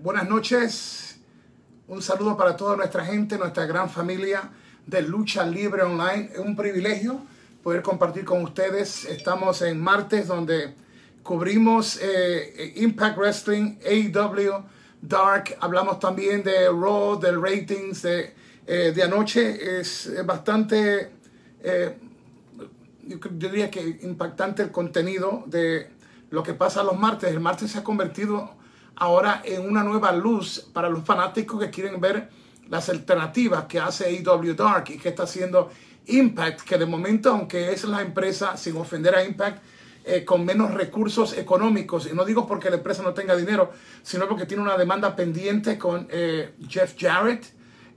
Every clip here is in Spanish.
buenas noches. Un saludo para toda nuestra gente, nuestra gran familia de Lucha Libre Online. Es un privilegio poder compartir con ustedes. Estamos en martes donde cubrimos eh, Impact Wrestling, AEW, Dark. Hablamos también de Raw, del ratings de, eh, de anoche. Es bastante, eh, yo diría que impactante el contenido de lo que pasa los martes. El martes se ha convertido ahora en una nueva luz para los fanáticos que quieren ver las alternativas que hace AEW Dark y que está haciendo Impact, que de momento, aunque es la empresa, sin ofender a Impact, eh, con menos recursos económicos, y no digo porque la empresa no tenga dinero, sino porque tiene una demanda pendiente con eh, Jeff Jarrett,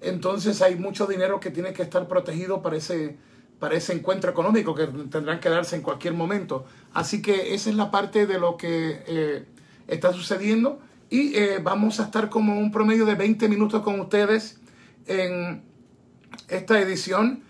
entonces hay mucho dinero que tiene que estar protegido para ese, para ese encuentro económico que tendrán que darse en cualquier momento. Así que esa es la parte de lo que eh, está sucediendo y vamos a estar como un promedio de 20 minutos con ustedes en esta edición.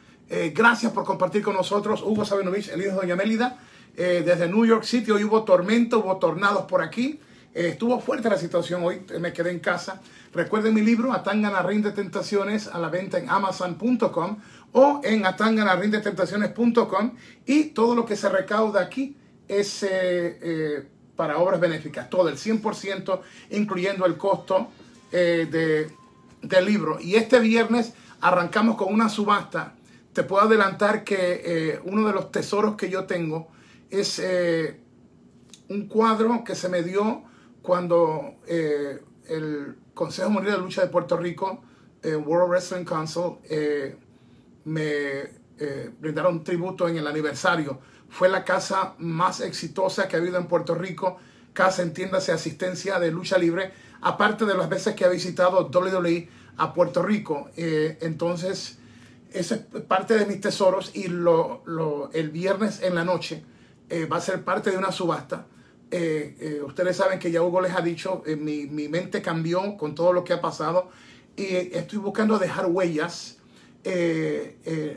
gracias por compartir con nosotros Hugo Sabinovich, el hijo de Doña Mélida. Eh, desde New York City. Hoy hubo tormento, hubo tornados por aquí. Eh, estuvo fuerte la situación hoy, me quedé en casa. Recuerden mi libro, Atangana Rein de Tentaciones, a la venta en amazon.com o en atanganarindetentaciones.com y todo lo que se recauda aquí es eh, para obras benéficas, todo el 100%, incluyendo el costo de, del libro. Y este viernes arrancamos con una subasta. Te puedo adelantar que uno de los tesoros que yo tengo es eh, un cuadro que se me dio cuando eh, el Consejo Mundial de Lucha de Puerto Rico, eh, World Wrestling Council, me brindaron tributo en el aniversario. Fue la casa más exitosa que ha habido en Puerto Rico, casa, entiéndase, asistencia de lucha libre, aparte de las veces que ha visitado WWE a Puerto Rico. entonces, esa es parte de mis tesoros y el viernes en la noche eh, va a ser parte de una subasta. Eh, eh, ustedes saben que ya Hugo les ha dicho, mi, mi, mente cambió con todo lo que ha pasado y estoy buscando dejar huellas,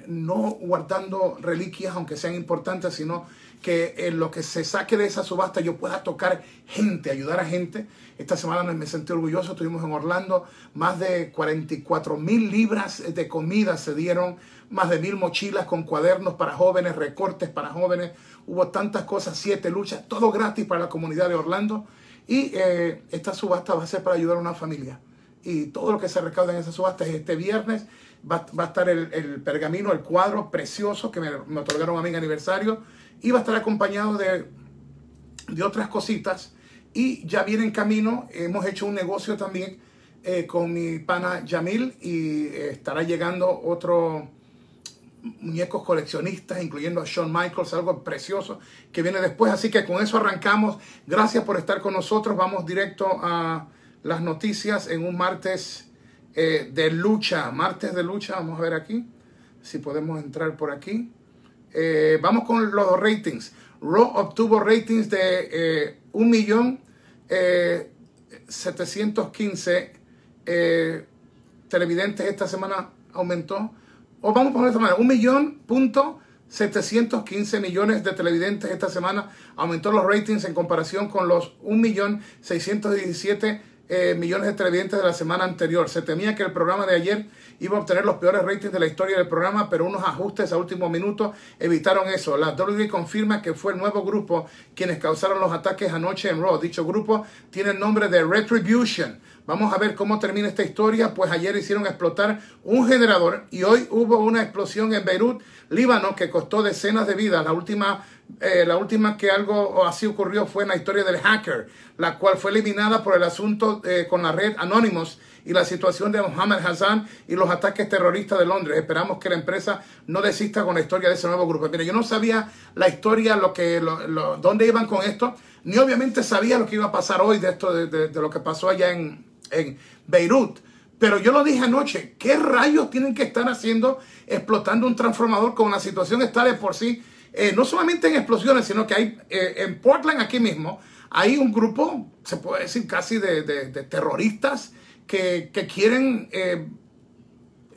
no guardando reliquias, aunque sean importantes, sino que en lo que se saque de esa subasta yo pueda tocar gente, ayudar a gente. Esta semana me sentí orgulloso, estuvimos en Orlando, más de 44 mil libras de comida se dieron, más de mil mochilas con cuadernos para jóvenes, recortes para jóvenes, hubo tantas cosas, siete luchas, todo gratis para la comunidad de Orlando. Y eh, esta subasta va a ser para ayudar a una familia. Y todo lo que se recauda en esa subasta es este viernes. Va, a estar el, pergamino, el cuadro precioso que me, otorgaron a mi aniversario. Y va a estar acompañado de, de otras cositas. Y ya viene en camino. Hemos hecho un negocio también eh, con mi pana Yamil. Y eh, estará llegando otro muñecos coleccionistas, incluyendo a Shawn Michaels, algo precioso que viene después. Así que con eso arrancamos. Gracias por estar con nosotros. Vamos directo a las noticias en un martes eh, de lucha. Martes de lucha, vamos a ver aquí si podemos entrar por aquí. Eh, vamos con los ratings. Raw obtuvo ratings de eh, 1.715.000 eh, televidentes esta semana aumentó o vamos a poner esta manera, un millón punto 715 millones de televidentes esta semana aumentó los ratings en comparación con los 1.617 eh, millones de televidentes de la semana anterior. Se temía que el programa de ayer iba a obtener los peores ratings de la historia del programa, pero unos ajustes a último minuto evitaron eso. La WWE confirma que fue el nuevo grupo quienes causaron los ataques anoche en Raw. Dicho grupo tiene el nombre de Retribution. Vamos a ver cómo termina esta historia, pues ayer hicieron explotar un generador y hoy hubo una explosión en Beirut, Líbano, que costó decenas de vidas. La última, eh, la última que algo así ocurrió fue en la historia del hacker, la cual fue eliminada por el asunto eh, con la red Anonymous y la situación de Mohammed Hassan y los ataques terroristas de Londres. Esperamos que la empresa no desista con la historia de ese nuevo grupo. Mire, yo no sabía la historia, lo que, lo, dónde iban con esto, ni obviamente sabía lo que iba a pasar hoy de esto, de lo que pasó allá en, en Beirut. Pero yo lo dije anoche, ¿qué rayos tienen que estar haciendo explotando un transformador con la situación está de por sí? Eh, no solamente en explosiones, sino que hay eh, en Portland aquí mismo, hay un grupo, se puede decir casi de, terroristas que, quieren eh,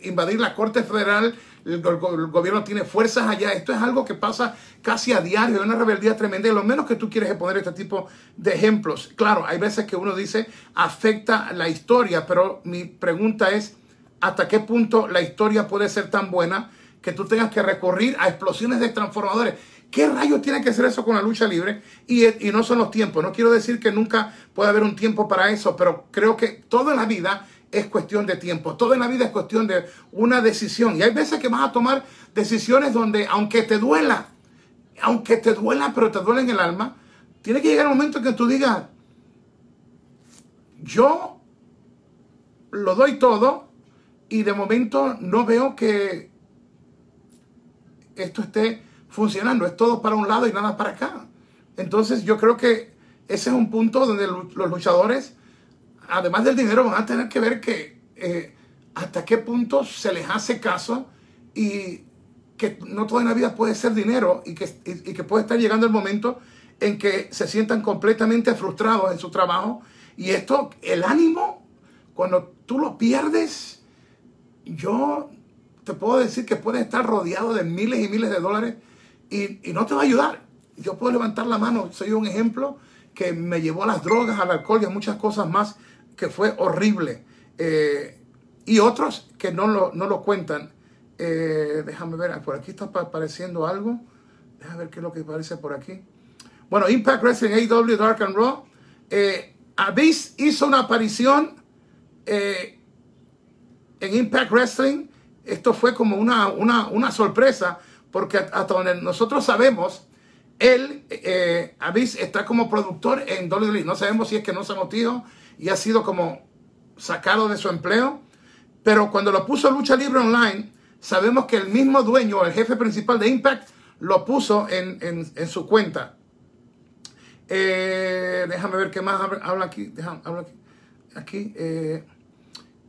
invadir la Corte Federal, el, gobierno tiene fuerzas allá. Esto es algo que pasa casi a diario, es una rebeldía tremenda. Lo menos que tú quieres es poner este tipo de ejemplos. Claro, hay veces que uno dice afecta la historia, pero mi pregunta es, ¿hasta qué punto la historia puede ser tan buena que tú tengas que recurrir a explosiones de transformadores? ¿Qué rayos tiene que ser eso con la lucha libre? Y, y, no son los tiempos. No quiero decir que nunca pueda haber un tiempo para eso, pero creo que toda la vida es cuestión de tiempo. Todo en la vida es cuestión de una decisión. Y hay veces que vas a tomar decisiones donde, aunque te duela, aunque te duela, pero te duele en el alma, tiene que llegar un momento en que tú digas, yo lo doy todo y de momento no veo que esto esté funcionando. Es todo para un lado y nada para acá. Entonces yo creo que ese es un punto donde los luchadores además del dinero, van a tener que ver que eh, hasta qué punto se les hace caso y que no toda la vida puede ser dinero y que, que puede estar llegando el momento en que se sientan completamente frustrados en su trabajo. Y esto, el ánimo, cuando tú lo pierdes, yo te puedo decir que puedes estar rodeado de miles y miles de dólares y, y, no te va a ayudar. Yo puedo levantar la mano, soy un ejemplo que me llevó a las drogas, al alcohol y a muchas cosas más que fue horrible. Eh, y otros que no lo, no lo cuentan. Eh, déjame ver, por aquí está apareciendo algo. Déjame ver qué es lo que aparece por aquí. Bueno, Impact Wrestling AW Dark and Raw. Eh, Abyss hizo una aparición en Impact Wrestling. Esto fue como una, una, una sorpresa, porque hasta donde nosotros sabemos, él, eh, está como productor en WWE. No sabemos si es que no se motivó y ha sido como sacado de su empleo. Pero cuando lo puso Lucha Libre Online, sabemos que el mismo dueño, el jefe principal de Impact, lo puso en, su cuenta. Eh, déjame ver qué más habla aquí. Déjame, habla aquí. aquí eh,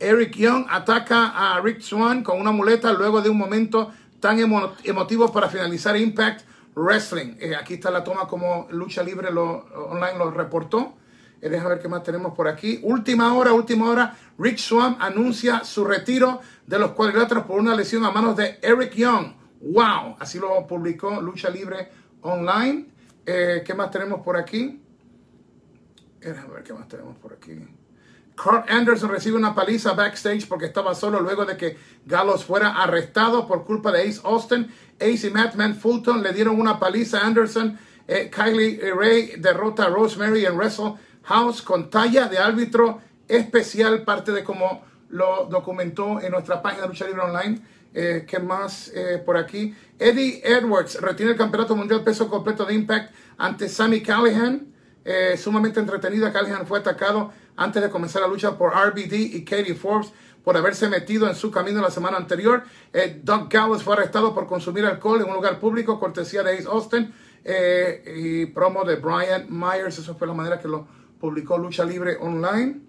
Eric Young ataca a Rick Swan con una muleta luego de un momento tan emotivo para finalizar Impact Wrestling. Eh, aquí está la toma como Lucha Libre Online lo reportó. Eh, ver qué más tenemos por aquí. Última hora, última hora. Rick Swan anuncia su retiro de los cuadriláteros por una lesión a manos de Eric Young. ¡Wow! Así lo publicó Lucha Libre Online. Eh, ¿Qué más tenemos por aquí? Eh, déjame ver qué más tenemos por aquí. Carl Anderson recibe una paliza backstage porque estaba solo luego de que Gallows fuera arrestado por culpa de Ace Austin. Ace y Mattman Fulton le dieron una paliza a Anderson. Kylie Ray derrota a Rosemary en Wrestle House con talla de árbitro especial, parte de cómo lo documentó en nuestra página Lucha Libre Online. Eh, ¿Qué más eh, por aquí? Eddie Edwards retiene el campeonato mundial peso completo de Impact ante Sammy Callahan. Eh, sumamente entretenida, Callahan fue atacado antes de comenzar la lucha por RBD y Katie Forbes por haberse metido en su camino la semana anterior. Doug Gallows fue arrestado por consumir alcohol en un lugar público, cortesía de Ace Austin y promo de Brian Myers. Eso fue la manera que lo publicó Lucha Libre Online.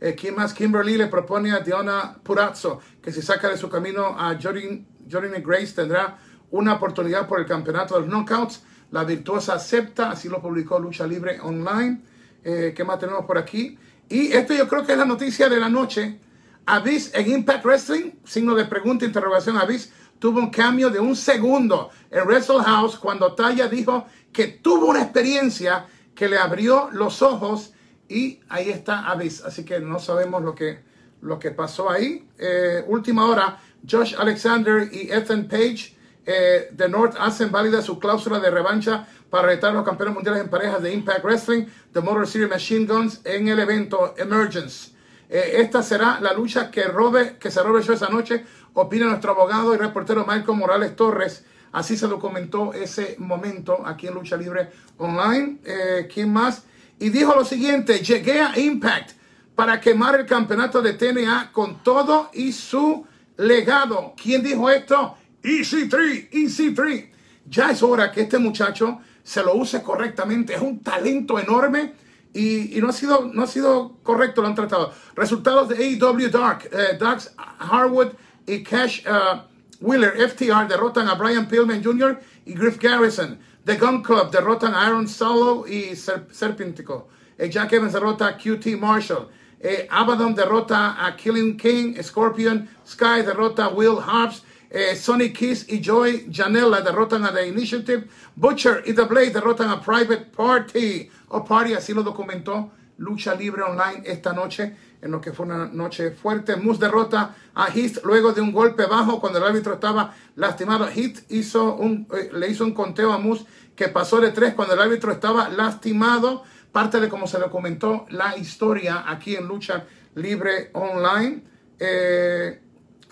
Eh, ¿Quién más? Kimberly le propone a Diana Purazzo que si saca de su camino a Jordan, Grace tendrá una oportunidad por el campeonato de los knockouts. La virtuosa acepta, así lo publicó Lucha Libre Online. Eh, ¿Qué más tenemos por aquí? Y esto yo creo que es la noticia de la noche. Abyss en Impact Wrestling, signo de pregunta, interrogación, Abyss tuvo un cambio de un segundo en Wrestle House cuando Taya dijo que tuvo una experiencia que le abrió los ojos y ahí está Abyss. Así que no sabemos lo que, lo que pasó ahí. Eh, última hora, Josh Alexander y Ethan Page eh, de North hacen válida su cláusula de revancha para retar a los campeones mundiales en parejas de Impact Wrestling, The Motor City Machine Guns, en el evento Emergence. Eh, esta será la lucha que, robe, que se robe esa noche, opina nuestro abogado y reportero Michael Morales Torres. Así se documentó ese momento aquí en Lucha Libre Online. Eh, ¿Quién más? Y dijo lo siguiente, llegué a Impact para quemar el campeonato de TNA con todo y su legado. ¿Quién dijo esto? EC3, EC3. Ya es hora que este muchacho se lo use correctamente. Es un talento enorme y, no, ha sido, no ha sido correcto, lo han tratado. Resultados de AEW Dark, eh, Dax Harwood y Cash uh, Wheeler, FTR derrotan a Brian Pillman Jr. y Griff Garrison. The Gun Club derrotan a Aaron Solo y Serpentico. Eh, Jack Evans derrota a QT Marshall. Eh, Abaddon derrota a Killing King. Scorpion Sky derrota a Will Harps. Eh, Sonny Kiss y Joy Janela derrotan a The Initiative. Butcher y The Blade derrotan a Private Party o Party, así lo documentó Lucha Libre Online esta noche, en lo que fue una noche fuerte. Moose derrota a Heath luego de un golpe bajo cuando el árbitro estaba lastimado. Heath hizo un, eh, le hizo un conteo a Moose que pasó de tres cuando el árbitro estaba lastimado. Parte de cómo se documentó la historia aquí en Lucha Libre Online. Eh,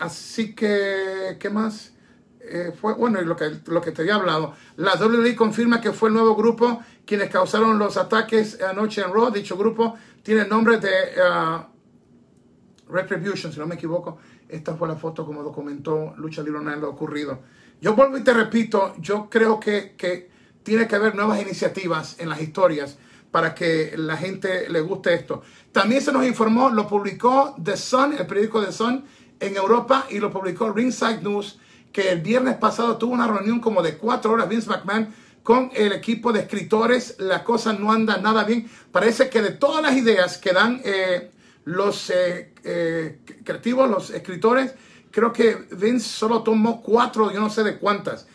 así que, ¿qué más? Eh, fue, bueno, lo que, lo que te había hablado. La WWE confirma que fue el nuevo grupo quienes causaron los ataques anoche en Raw. Dicho grupo tiene el nombre de uh, Retribution, si no me equivoco. Esta fue la foto como documentó Lucha Libre Online lo ocurrido. Yo vuelvo y te repito, yo creo que, que tiene que haber nuevas iniciativas en las historias para que la gente le guste esto. También se nos informó, lo publicó The Sun, el periódico The Sun en Europa y lo publicó Ringside News, que el viernes pasado tuvo una reunión como de cuatro horas Vince McMahon con el equipo de escritores. La cosa no anda nada bien. Parece que de todas las ideas que dan eh, los eh, eh, creativos, los escritores, creo que Vince solo tomó cuatro, yo no sé de cuántas.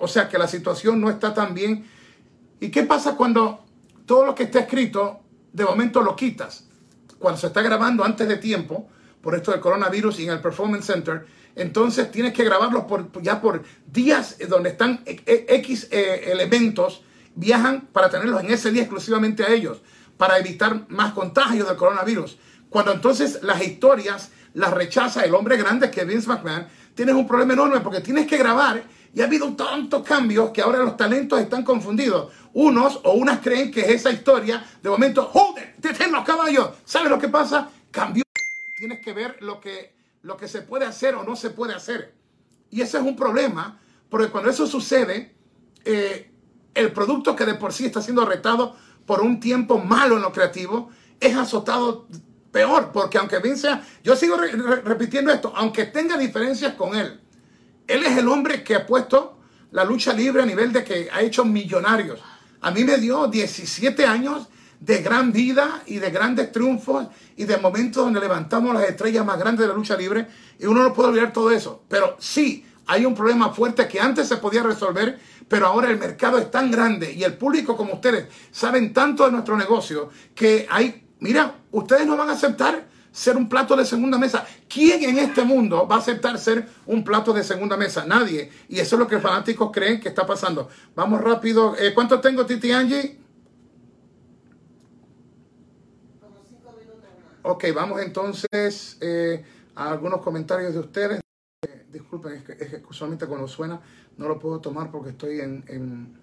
o sea que la situación no está tan bien. ¿Y qué pasa cuando todo lo que está escrito, de momento lo quitas. Cuando se está grabando antes de tiempo, por esto del coronavirus y en el Performance Center, entonces tienes que grabarlo por, ya por días donde están X eh, elementos, viajan para tenerlos en ese día exclusivamente a ellos, para evitar más contagios del coronavirus. Cuando entonces las historias las rechaza el hombre grande que Vince McMahon, tienes un problema enorme porque tienes que grabar y ha habido tantos cambios que ahora los talentos están confundidos. Unos o unas creen que es esa historia. De momento, joder, ten los caballos. ¿Sabes lo que pasa? Cambió. Tienes que ver lo que, lo que se puede hacer o no se puede hacer. Y ese es un problema, porque cuando eso sucede, eh, el producto que de por sí está siendo retado por un tiempo malo en lo creativo, es azotado peor, porque aunque Vince yo sigo repitiendo esto, aunque tenga diferencias con él, él es el hombre que ha puesto la lucha libre a nivel de que ha hecho millonarios. A mí me dio 17 años de gran vida y de grandes triunfos y de momentos donde levantamos las estrellas más grandes de la lucha libre y uno no puede olvidar todo eso. Pero sí, hay un problema fuerte que antes se podía resolver, pero ahora el mercado es tan grande y el público como ustedes saben tanto de nuestro negocio que hay, mira, ustedes no van a aceptar ser un plato de segunda mesa. ¿Quién en este mundo va a aceptar ser un plato de segunda mesa? Nadie. Y eso es lo que fanáticos creen que está pasando. Vamos rápido. Eh, ¿Cuánto tengo, Titi Angie? Como cinco minutos más. Ok, vamos entonces eh, a algunos comentarios de ustedes. Eh, disculpen, es que, usualmente cuando suena no lo puedo tomar porque estoy en,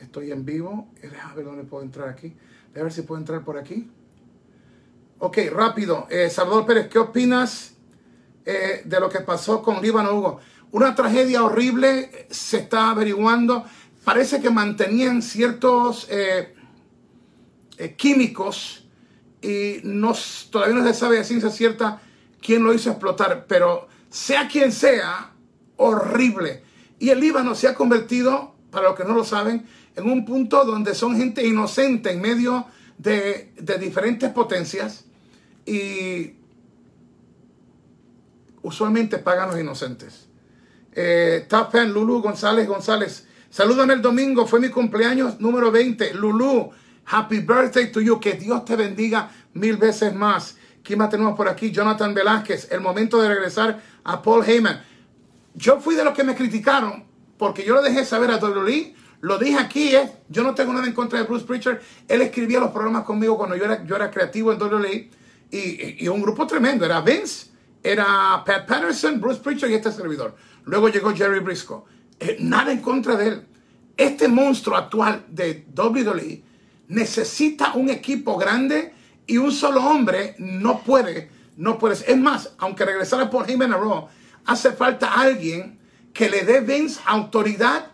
estoy en vivo. A ver dónde puedo entrar aquí. A ver si puedo entrar por aquí. Ok, rápido. Eh, Salvador Pérez, ¿qué opinas eh, de lo que pasó con Líbano Hugo? Una tragedia horrible, eh, se está averiguando. Parece que mantenían ciertos químicos y no, todavía no se sabe a ciencia cierta quién lo hizo explotar, pero sea quien sea, horrible. Y el Líbano se ha convertido, para los que no lo saben, en un punto donde son gente inocente en medio de, de diferentes potencias y usualmente pagan los inocentes. Eh, Tapan, Lulu González González. Salúdame el domingo, fue mi cumpleaños número 20. Lulu, happy birthday to you. Que Dios te bendiga mil veces más. ¿Quién más tenemos por aquí? Jonathan Velázquez. El momento de regresar a Paul Heyman. Yo fui de los que me criticaron porque yo lo dejé saber a WWE. Lo dije aquí, ¿eh? yo no tengo nada en contra de Bruce Preacher. Él escribía los programas conmigo cuando yo era, yo era creativo en WWE y, un grupo tremendo. Era Vince, era Pat Patterson, Bruce Pritchard y este servidor. Luego llegó Jerry Briscoe. Eh, nada en contra de él. Este monstruo actual de WWE necesita un equipo grande y un solo hombre no puede, no. Es más, aunque regresara por Heyman a Raw, hace falta alguien que le dé Vince autoridad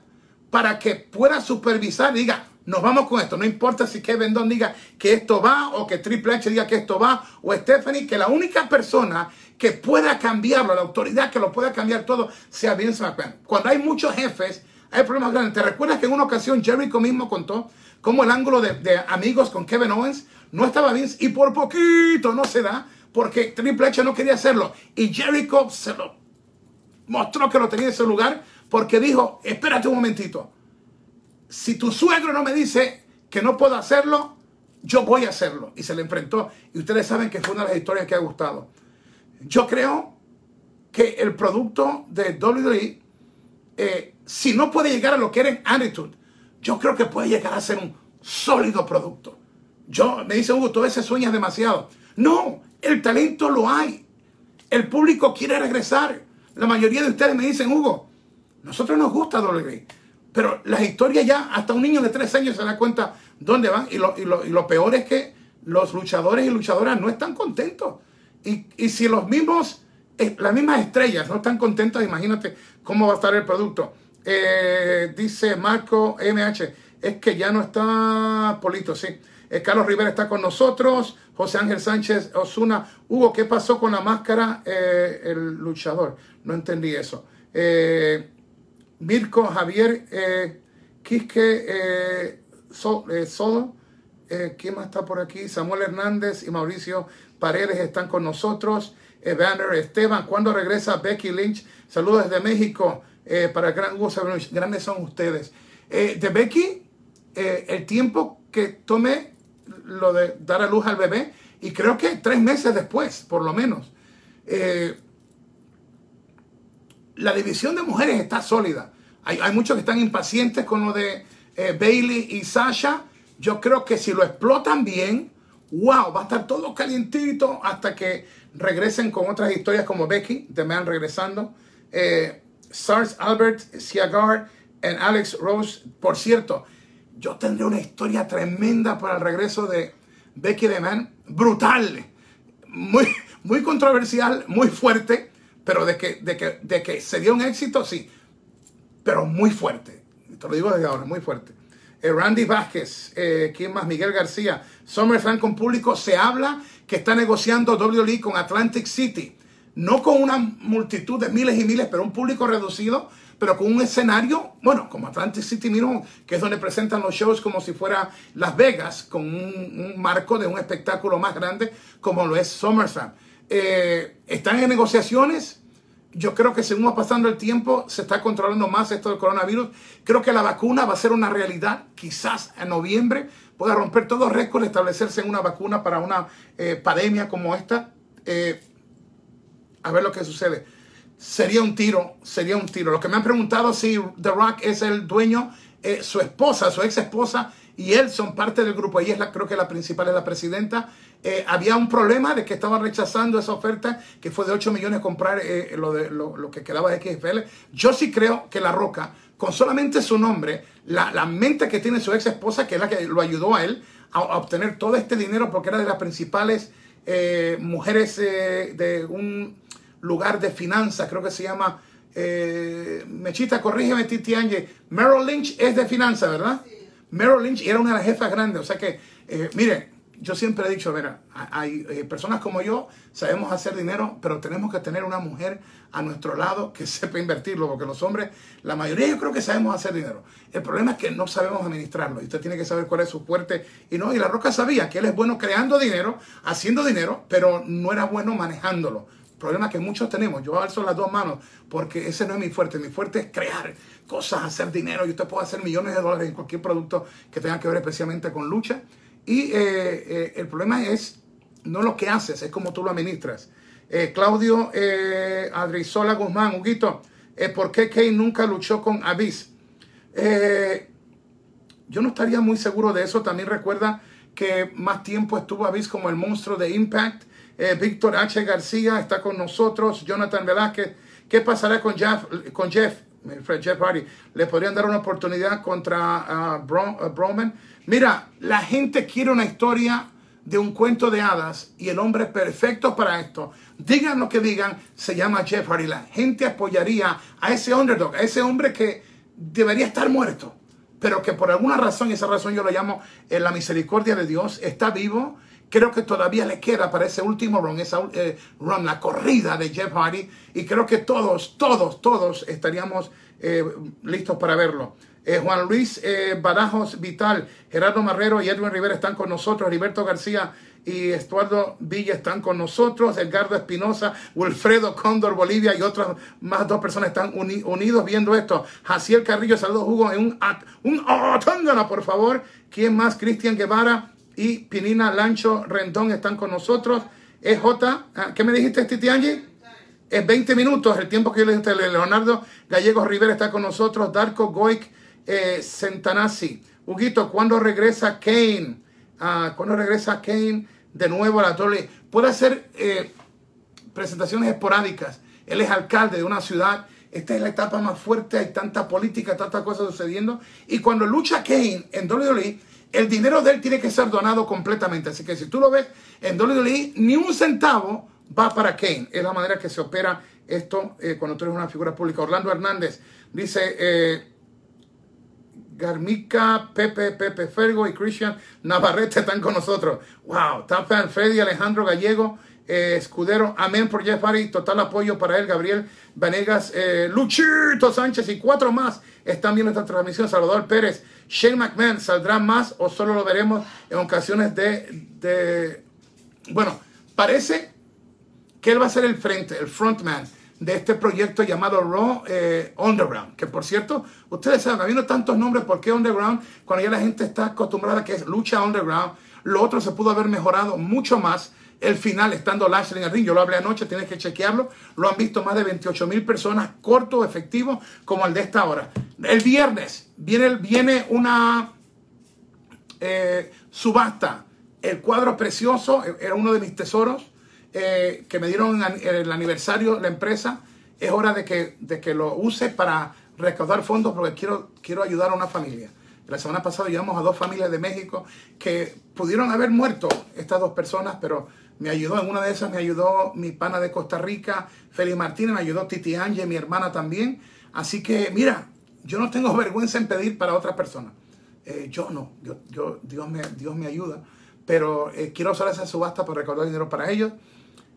para que pueda supervisar diga, nos vamos con esto. No importa si Kevin Dunn diga que esto va o que Triple H diga que esto va o Stephanie, que la única persona que pueda cambiarlo, la autoridad que lo pueda cambiar todo, sea Vince McMahon. Cuando hay muchos jefes, hay problemas grandes. ¿Te recuerdas que en una ocasión Jericho mismo contó cómo el ángulo de, amigos con Kevin Owens no estaba Vince y por poquito no se da porque Triple H no quería hacerlo y Jericho se lo mostró que lo tenía en ese lugar porque dijo, espérate un momentito, si tu suegro no me dice que no puedo hacerlo, yo voy a hacerlo. Y se le enfrentó. Y ustedes saben que fue una de las historias que ha gustado. Yo creo que el producto de WWE, eh, si no puede llegar a lo que era en Attitude, yo creo que puede llegar a ser un sólido producto. Yo, me dice Hugo, tú a veces sueñas demasiado. No, el talento lo hay. El público quiere regresar. La mayoría de ustedes me dicen, Hugo, nosotros nos gusta WWE. Pero las historias ya, hasta un niño de tres años se da cuenta dónde van. Y lo, y lo, peor es que los luchadores y luchadoras no están contentos. Y, y si los mismos, eh, las mismas estrellas no están contentas, imagínate cómo va a estar el producto. Eh, dice Marco MH, es que ya no está Polito, sí. Eh, Carlos Rivera está con nosotros. José Ángel Sánchez Osuna. Hugo, ¿qué pasó con la máscara? el luchador. No entendí eso. Mirko Javier Quisque Sodo. ¿Quién más está por aquí? Samuel Hernández y Mauricio Paredes están con nosotros. Evander Esteban, ¿cuándo regresa Becky Lynch? Saludos desde México eh, para el gran Hugo Grandes son ustedes. Eh, de Becky, eh, el tiempo que tomé lo de dar a luz al bebé, y creo que tres meses después, por lo menos. la división de mujeres está sólida. Hay, hay, muchos que están impacientes con lo de Bailey y Sasha. Yo creo que si lo explotan bien, wow, va a estar todo calientito hasta que regresen con otras historias como Becky, The Man regresando, eh, Sars Albert, Siagar y Alex Rose. Por cierto, yo tendré una historia tremenda para el regreso de Becky The Man, brutal, muy, muy controversial, muy fuerte, pero de que, de, que, de que se dio un éxito, sí, pero muy fuerte. Te lo digo desde ahora, muy fuerte. Eh, Randy Vázquez, eh, ¿quién más? Miguel García. SummerSlam con público. Se habla que está negociando WWE con Atlantic City. No con una multitud de miles y miles, pero un público reducido, pero con un escenario, bueno, como Atlantic City mismo, que es donde presentan los shows como si fuera Las Vegas, con un, marco de un espectáculo más grande como lo es SummerSlam. Eh, están en negociaciones yo creo que según va pasando el tiempo, se está controlando más esto del coronavirus. Creo que la vacuna va a ser una realidad. Quizás en noviembre pueda romper todo récord, establecerse en una vacuna para una eh, pandemia como esta. Eh, a ver lo que sucede. Sería un tiro, sería un tiro. Lo que me han preguntado si The Rock es el dueño, eh, su esposa, su ex esposa y él son parte del grupo. Ella es la, creo que la principal es la presidenta. Eh, había un problema de que estaban rechazando esa oferta, que fue de 8 millones comprar eh, lo, de, lo, que quedaba de XFL. Yo sí creo que La Roca, con solamente su nombre, la, la mente que tiene su ex esposa, que es la que lo ayudó a él a, obtener todo este dinero, porque era de las principales mujeres de un lugar de finanzas, creo que se llama. Mechita, corrígeme, Titi Angie. Merrill Lynch es de finanzas, ¿verdad? Merrill Lynch era una de las jefas grandes. O sea que, eh, mire, yo siempre he dicho, mira, hay eh, personas como yo, sabemos hacer dinero, pero tenemos que tener una mujer a nuestro lado que sepa invertirlo, porque los hombres, la mayoría yo creo que sabemos hacer dinero. El problema es que no sabemos administrarlo y usted tiene que saber cuál es su fuerte. Y no, y la Roca sabía que él es bueno creando dinero, haciendo dinero, pero no era bueno manejándolo problema que muchos tenemos. Yo alzo las dos manos porque ese no es mi fuerte. Mi fuerte es crear cosas, hacer dinero. Y usted puede hacer millones de dólares en cualquier producto que tenga que ver especialmente con lucha. Y eh, eh, el problema es no lo que haces, es como tú lo administras. Eh, Claudio Adrizola Guzmán, Huguito, ¿por qué Kane nunca luchó con Abyss? yo no estaría muy seguro de eso. También recuerda que más tiempo estuvo Abyss como el monstruo de Impact eh, Víctor H. García está con nosotros. Jonathan Velázquez. ¿Qué pasará con Jeff, con Jeff, Jeff Hardy? ¿Le podrían dar una oportunidad contra uh, Broman? Mira, la gente quiere una historia de un cuento de hadas y el hombre perfecto para esto, digan lo que digan, se llama Jeff Hardy. La gente apoyaría a ese underdog, a ese hombre que debería estar muerto, pero que por alguna razón, y esa razón yo lo llamo en la misericordia de Dios, está vivo Creo que todavía le queda para ese último run, esa eh, run, la corrida de Jeff Hardy. Y creo que todos, todos, todos estaríamos eh, listos para verlo. Eh, Juan Luis eh, Barajos Vital, Gerardo Marrero y Edwin Rivera están con nosotros. Heriberto García y Estuardo Villa están con nosotros. Edgardo Espinosa, Wilfredo Cóndor Bolivia y otras más dos personas están unidos viendo esto. Jaciel Carrillo, saludos Hugo, en un, un por favor. ¿Quién más? Cristian Guevara y Pinina Lancho Rendón están con nosotros. EJ, ah, ¿qué me dijiste, Titi Angie? Es 20 minutos el tiempo que yo le dije. Leonardo Gallegos Rivera está con nosotros. Darko Goik eh, Sentanasi. Huguito, ¿cuándo regresa Kane? Ah, ¿Cuándo regresa Kane de nuevo a la torre? Puede hacer eh, presentaciones esporádicas. Él es alcalde de una ciudad. Esta es la etapa más fuerte. Hay tanta política, tantas cosas sucediendo. Y cuando lucha Kane en WWE, el dinero de él tiene que ser donado completamente. Así que si tú lo ves en WWE, ni un centavo va para Kane. Es la manera que se opera esto eh, cuando tú eres una figura pública. Orlando Hernández dice, eh, Garmica, Pepe, Pepe Fergo y Christian Navarrete están con nosotros. Wow, Tapan, Freddy, Alejandro Gallego, eh, Escudero, amén por Jeff Harry, total apoyo para él, Gabriel Vanegas, Luchito Sánchez y cuatro más están viendo esta transmisión. Salvador Pérez, Shane McMahon, ¿saldrá más o solo lo veremos en ocasiones de, de... Bueno, parece que él va a ser el frente, el frontman de este proyecto llamado Raw eh, Underground. Que por cierto, ustedes saben, habiendo tantos nombres, ¿por qué Underground? Cuando ya la gente está acostumbrada a que es lucha Underground, lo otro se pudo haber mejorado mucho más. El final, estando Lashley en el ring, yo lo hablé anoche, tienes que chequearlo. Lo han visto más de 28 mil personas, corto, efectivo, como el de esta hora. El viernes viene, viene una eh, subasta. El cuadro precioso, era uno de mis tesoros eh, que me dieron el aniversario la empresa, es hora de que, de que lo use para recaudar fondos porque quiero, quiero ayudar a una familia. La semana pasada llevamos a dos familias de México que pudieron haber muerto estas dos personas, pero me ayudó, en una de esas me ayudó mi pana de Costa Rica, Félix Martínez, me ayudó Titi Ángel, mi hermana también. Así que, mira, yo no tengo vergüenza en pedir para otra persona. Eh, yo no, yo, yo, Dios, me, Dios me ayuda, pero eh, quiero usar esa subasta para recaudar dinero para ellos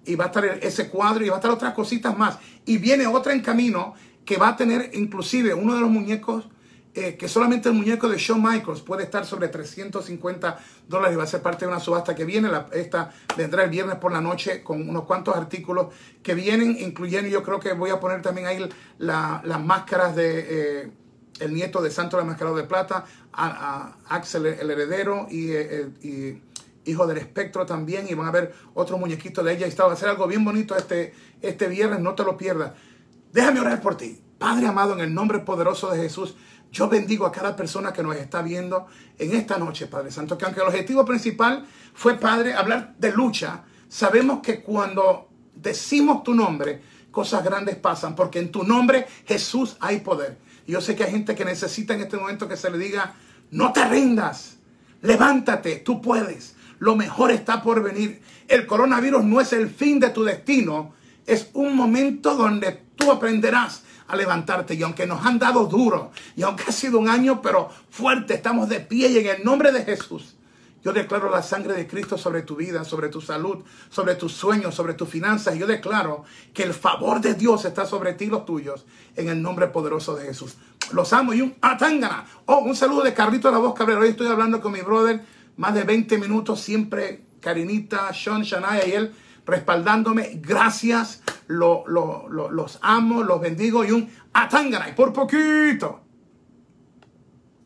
y va a estar ese cuadro y va a estar otras cositas más. Y viene otra en camino que va a tener inclusive uno de los muñecos, eh, que solamente el muñeco de Shawn Michaels puede estar sobre 350 dólares y va a ser parte de una subasta que viene. La, esta vendrá el viernes por la noche con unos cuantos artículos que vienen, incluyendo yo creo que voy a poner también ahí las máscaras de... Eh, el nieto de Santo la Mascarado de Plata, a, Axel el heredero y, eh, y Hijo del Espectro también, y van a ver otro muñequito de ella. Y está, va a ser algo bien bonito este, este viernes, no te lo pierdas. Déjame orar por ti. Padre amado, en el nombre poderoso de Jesús, yo bendigo a cada persona que nos está viendo en esta noche, Padre Santo, que aunque el objetivo principal fue, Padre, hablar de lucha, sabemos que cuando decimos tu nombre, cosas grandes pasan, porque en tu nombre, Jesús, hay poder. Yo sé que hay gente que necesita en este momento que se le diga, no te rindas, levántate, tú puedes. Lo mejor está por venir. El coronavirus no es el fin de tu destino. Es un momento donde tú aprenderás a levantarte. Y aunque nos han dado duro, y aunque ha sido un año, pero fuerte, estamos de pie y en el nombre de Jesús. Yo declaro la sangre de Cristo sobre tu vida, sobre tu salud, sobre tus sueños, sobre tus finanzas. Yo declaro que el favor de Dios está sobre ti y los tuyos en el nombre poderoso de Jesús. Los amo y un atangana. Oh, un saludo de Carlito La Voz Cabrera. Hoy estoy hablando con mi brother más de 20 minutos, siempre Karinita, Sean, Shania y él respaldándome. Gracias, los amo, los bendigo y un atangana. Y por poquito,